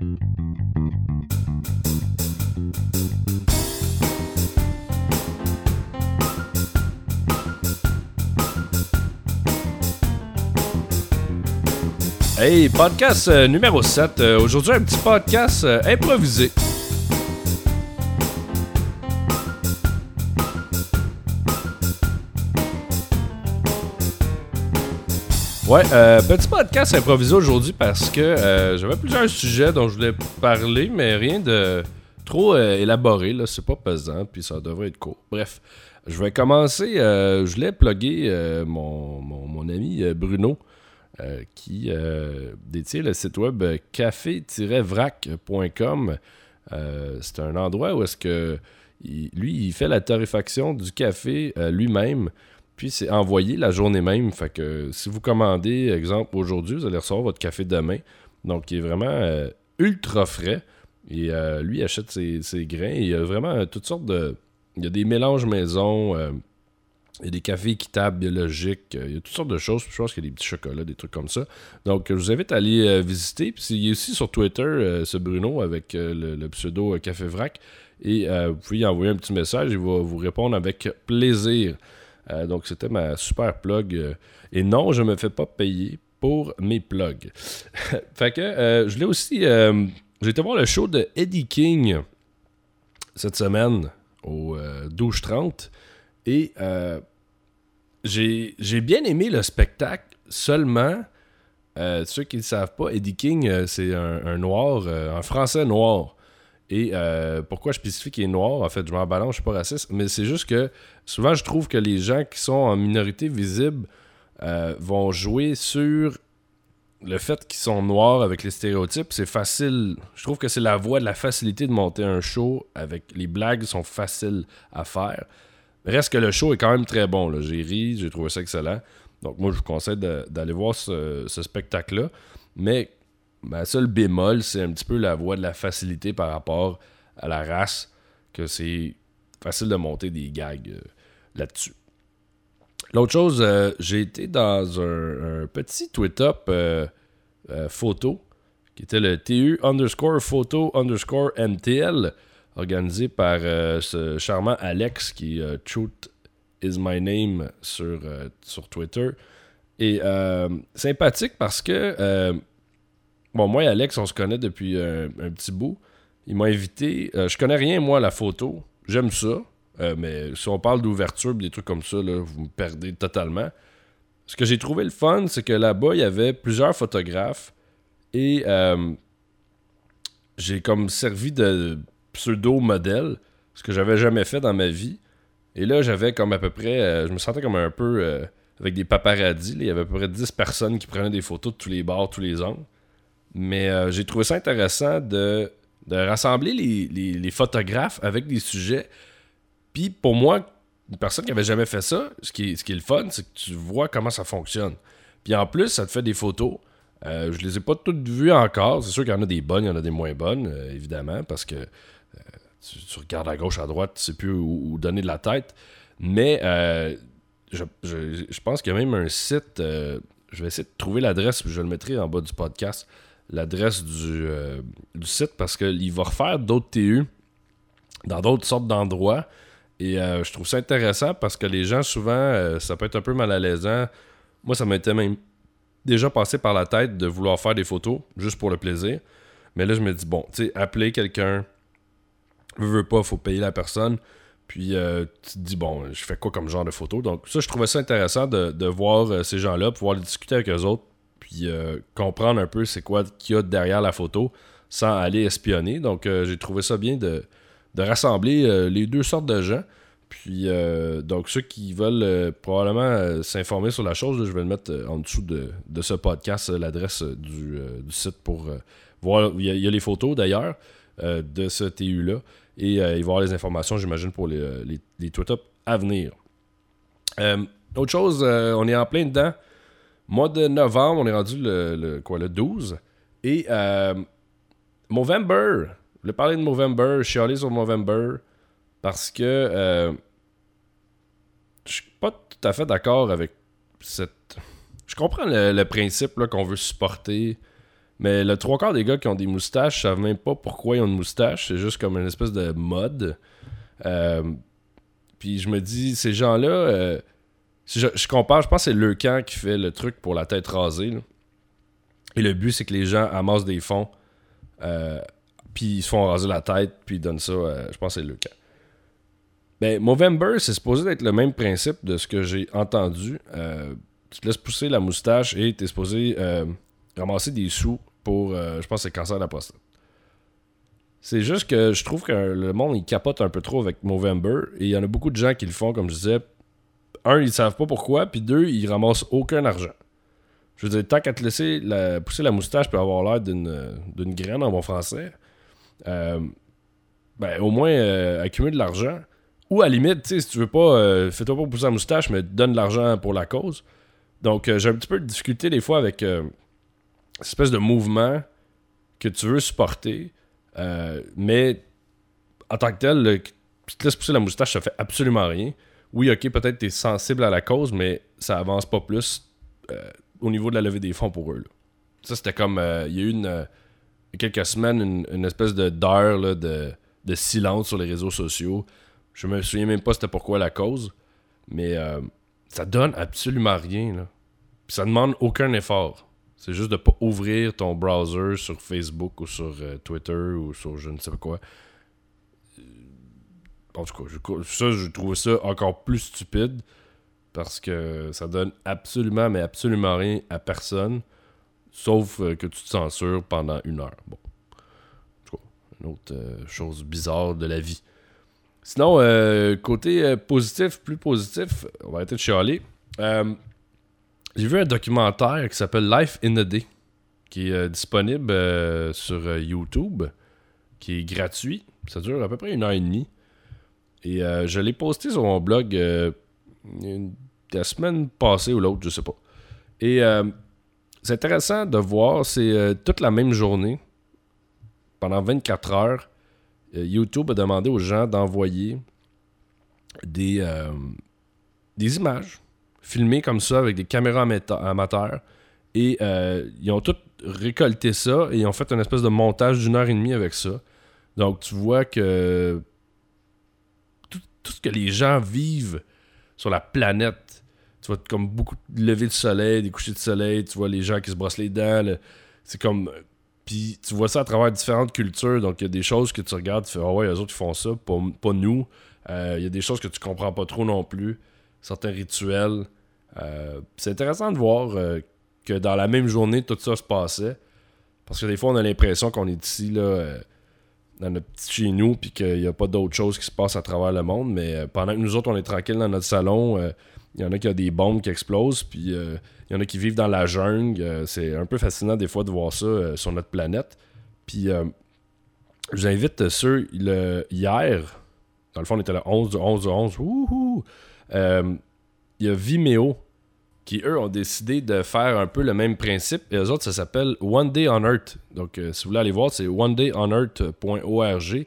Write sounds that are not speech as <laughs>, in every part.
Hey, podcast euh, numéro 7. Euh, aujourd'hui, un petit podcast euh, improvisé. Ouais, euh, petit podcast improvisé aujourd'hui parce que euh, j'avais plusieurs sujets dont je voulais parler, mais rien de trop euh, élaboré. Là, c'est pas pesant, puis ça devrait être court. Bref, je vais commencer. je voulais plugger mon, mon, ami Bruno qui détient le site web café-vrac.com. C'est un endroit où est-ce que lui, il fait la torréfaction du café lui-même. Puis c'est envoyé la journée même. Fait que si vous commandez, exemple, aujourd'hui, vous allez recevoir votre café demain. Donc, il est vraiment euh, ultra frais. Et euh, lui, achète ses, grains. Il y a vraiment euh, toutes sortes de. Il y a des mélanges maison. euh, il y a des cafés équitables, biologiques. euh, il y a toutes sortes de choses. Je pense qu'il y a des petits chocolats, des trucs comme ça. Donc, je vous invite à aller euh, visiter. Puis, il est aussi sur Twitter, euh, ce Bruno, avec euh, le, le pseudo euh, Café Vrac. Et euh, vous pouvez y envoyer un petit message. Il va vous répondre avec plaisir. Euh, donc, c'était ma super plug. euh, et non, je me fais pas payer pour mes plugs. <laughs> fait que euh, je l'ai aussi. J'ai été voir le show de Eddie King cette semaine au euh, 12-30. Et j'ai bien aimé le spectacle. Seulement, ceux qui ne savent pas, Eddie King, c'est un, noir, un français noir. Et euh, pourquoi je spécifie qu'il est noir? En fait, je m'en balance, je suis pas raciste, mais c'est juste que souvent je trouve que les gens qui sont en minorité visible euh, vont jouer sur le fait qu'ils sont noirs avec les stéréotypes. C'est facile. Je trouve que c'est la voie de la facilité de monter un show avec les blagues sont faciles à faire. Reste que le show est quand même très bon. J'ai ri, j'ai trouvé ça excellent. Donc moi, je vous conseille d'aller voir ce, ce spectacle-là. Mais ma seule bémol, c'est un petit peu la voie de la facilité par rapport à la race, que c'est facile de monter des gags euh, là-dessus. L'autre chose, euh, j'ai été dans un, petit tweet-up euh, photo, qui était le TU underscore photo underscore MTL, organisé par ce charmant Alex qui Truth is my name sur, sur Twitter. Et sympathique parce que, bon, moi et Alex, on se connaît depuis un, un petit bout. Il m'a invité. euh, je connais rien, moi, à la photo. J'aime ça. Euh, mais si on parle d'ouverture, des trucs comme ça, là, vous me perdez totalement. Ce que j'ai trouvé le fun, c'est que là-bas, il y avait plusieurs photographes. Et euh, j'ai comme servi de pseudo-modèle, ce que j'avais jamais fait dans ma vie. Et là, j'avais comme à peu près. euh, je me sentais comme un peu euh, avec des paparazzis. Il y avait à peu près 10 personnes qui prenaient des photos de tous les bords, tous les angles. Mais euh, j'ai trouvé ça intéressant de, de rassembler les, les- photographes avec des sujets. Puis pour moi, une personne qui avait jamais fait ça, ce qui est, ce qui est le fun, c'est que tu vois comment ça fonctionne. Puis en plus, ça te fait des photos. Euh, je les ai pas toutes vues encore. C'est sûr qu'il y en a des bonnes, il y en a des moins bonnes, euh, évidemment, parce que euh, tu, regardes à gauche, à droite, tu sais plus où, donner de la tête. Mais je, je- je pense qu'il y a même un site. je vais essayer de trouver l'adresse, puis je le mettrai en bas du podcast. L'adresse du, euh, du site, parce qu'il va refaire d'autres TU dans d'autres sortes d'endroits. Et euh, je trouve ça intéressant parce que les gens, souvent, euh, ça peut être un peu mal à l'aisant. Moi, ça m'était même déjà passé par la tête de vouloir faire des photos juste pour le plaisir. Mais là, je me dis, bon, tu sais, appeler quelqu'un, veux, veux pas, faut payer la personne. Puis tu te dis, bon, je fais quoi comme genre de photo? Donc, ça, je trouvais ça intéressant de, de voir ces gens-là, pouvoir discuter avec eux autres, puis euh, comprendre un peu c'est quoi qu'il y a derrière la photo sans aller espionner. Donc, euh, j'ai trouvé ça bien de, de rassembler euh, les deux sortes de gens. Puis, donc, ceux qui veulent probablement s'informer sur la chose, je vais le mettre en dessous de, de ce podcast, l'adresse du, du site pour voir. Il y, a, les photos d'ailleurs de ce TU-là. Et avoir les informations, j'imagine, pour les, les, les à venir. Autre chose, on est en plein dedans. Mois de novembre, on est rendu le, quoi, le 12. Et euh, Movember. Je voulais parler de Movember. Je suis allé sur Movember parce que euh, je suis pas tout à fait d'accord avec cette. Je comprends le, le principe qu'on veut supporter, mais le trois quarts des gars qui ont des moustaches savent même pas pourquoi ils ont une moustache. C'est juste comme une espèce de mode. Euh, puis je me dis, ces gens-là, euh, si je, compare, je pense que c'est le camp qui fait le truc pour la tête rasée. Et le but, c'est que les gens amassent des fonds, euh, puis ils se font raser la tête, puis ils donnent ça, euh, je pense que c'est le cas. Ben, Movember, c'est supposé être le même principe de ce que j'ai entendu. Euh, tu te laisses pousser la moustache et tu es supposé ramasser des sous pour, je pense, le cancer de la prostate. C'est juste que je trouve que le monde, il capote un peu trop avec Movember. Et il y en a beaucoup de gens qui le font, comme je disais. Un, ils savent pas pourquoi. Puis deux, ils ramassent aucun argent. Je veux dire, tant qu'à te laisser pousser la moustache peut avoir l'air d'une graine en bon français, euh, ben, au moins euh, accumuler de l'argent. Ou à la limite, si tu veux pas, euh, fais-toi pas pousser la moustache, mais donne de l'argent pour la cause. Donc, j'ai un petit peu de difficulté des fois avec cette espèce de mouvement que tu veux supporter, mais en tant que tel, tu te laisses pousser la moustache, ça fait absolument rien. Oui, ok, peut-être tu es sensible à la cause, mais ça avance pas plus au niveau de la levée des fonds pour eux. Ça, c'était comme. Euh, il y a eu une, euh, quelques semaines une, espèce de d'heure de, silence sur les réseaux sociaux. Je me souviens même pas c'était pourquoi la cause. Mais euh, ça donne absolument rien. Là. ça demande aucun effort. C'est juste de pas ouvrir ton browser sur Facebook ou sur Twitter ou sur je ne sais pas quoi. En tout cas, ça, je trouve ça encore plus stupide parce que ça donne absolument, mais absolument rien à personne, sauf euh, que tu te censures pendant une heure. Bon. Une autre euh, chose bizarre de la vie. Sinon, euh, côté positif, plus positif, on va arrêter de chialer. J'ai vu un documentaire qui s'appelle Life in a Day, qui est disponible sur YouTube, qui est gratuit. Ça dure à peu près une heure et demie. Et je l'ai posté sur mon blog la semaine passée ou l'autre, je sais pas. Et euh, c'est intéressant de voir, c'est euh, toute la même journée, pendant 24 heures, euh, YouTube a demandé aux gens d'envoyer des, des images filmées comme ça avec des caméras amateurs. Et ils ont tout récolté ça et ils ont fait une espèce de montage d'une heure et demie avec ça. Donc tu vois que tout, ce que les gens vivent sur la planète. Tu vois comme beaucoup de lever de soleil, des couchers de soleil, tu vois les gens qui se brossent les dents. C'est comme. Puis tu vois ça à travers différentes cultures. Donc il y a des choses que tu regardes, tu fais Ah ouais, eux autres ils font ça, pas, nous. Euh, il y a des choses que tu comprends pas trop non plus. Certains rituels. Euh, c'est intéressant de voir euh, que dans la même journée, tout ça se passait. Parce que des fois, on a l'impression qu'on est ici, là dans notre petit chez nous, puis qu'il n'y a pas d'autre chose qui se passe à travers le monde. Mais euh, pendant que nous autres, on est tranquille dans notre salon, il euh, y en a qui ont des bombes qui explosent, puis il euh, y en a qui vivent dans la jungle. c'est un peu fascinant des fois de voir ça sur notre planète. Puis je vous invite ceux, le, hier, dans le fond, on était le 11 du 11 du 11, il y a Vimeo qui eux ont décidé de faire un peu le même principe. Et eux autres, ça s'appelle One Day on Earth. Donc, euh, si vous voulez aller voir, c'est onedayonearth.org.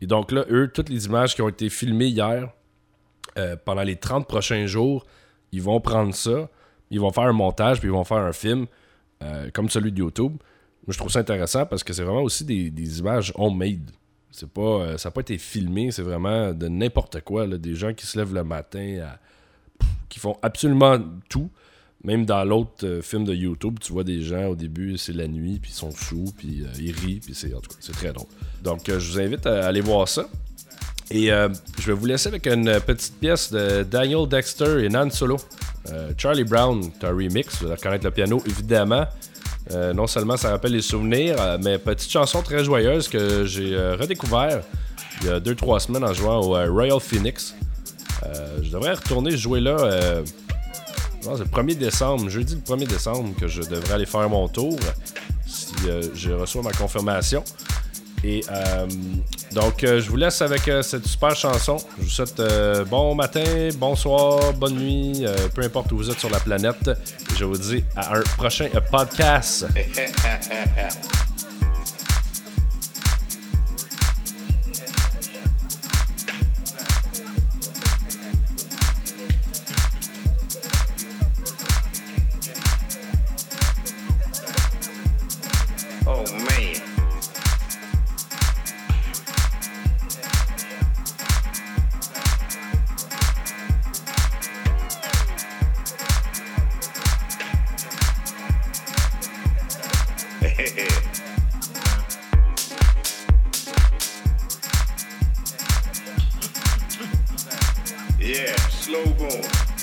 Et donc là, eux, toutes les images qui ont été filmées hier, euh, pendant les 30 prochains jours, ils vont prendre ça, ils vont faire un montage, puis ils vont faire un film, euh, comme celui de YouTube. Moi, je trouve ça intéressant parce que c'est vraiment aussi des, des images homemade. C'est pas, ça n'a pas été filmé, c'est vraiment de n'importe quoi. des gens qui se lèvent le matin à qui font absolument tout. Même dans l'autre euh, film de YouTube, tu vois des gens au début, c'est la nuit, puis ils sont sous, puis euh, ils rient, puis c'est c'est très drôle. Donc euh, je vous invite à aller voir ça. Et je vais vous laisser avec une petite pièce de Daniel Dexter et Nan Solo. Charlie Brown, un remix, vous allez reconnaître le piano évidemment. non seulement ça rappelle les souvenirs, mais petite chanson très joyeuse que j'ai redécouvert il y a 2-3 semaines en jouant au Royal Phoenix. Euh, je devrais retourner jouer là. Euh, c'est le 1er décembre, jeudi le 1er décembre, que je devrais aller faire mon tour si euh, je reçois ma confirmation. Et donc, je vous laisse avec cette super chanson. Je vous souhaite bon matin, bonsoir, bonne nuit, peu importe où vous êtes sur la planète. Je vous dis à un prochain podcast. <laughs> slow going.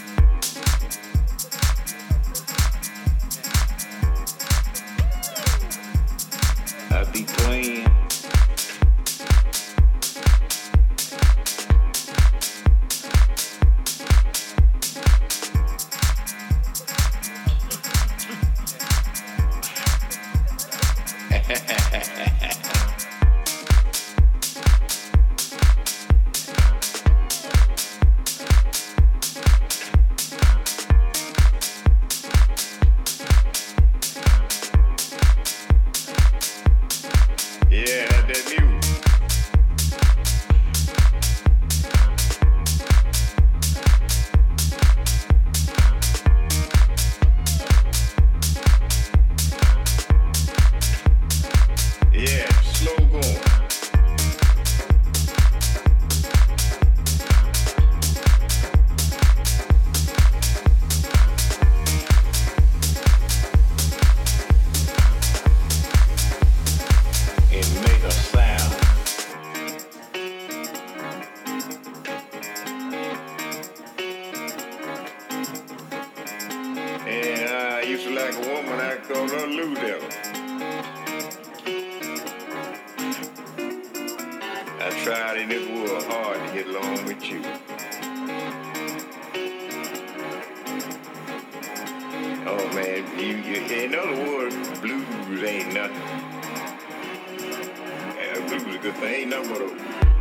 you, you, in other words, blues ain't nothing. Yeah, blues is a good thing. Ain't nothing but a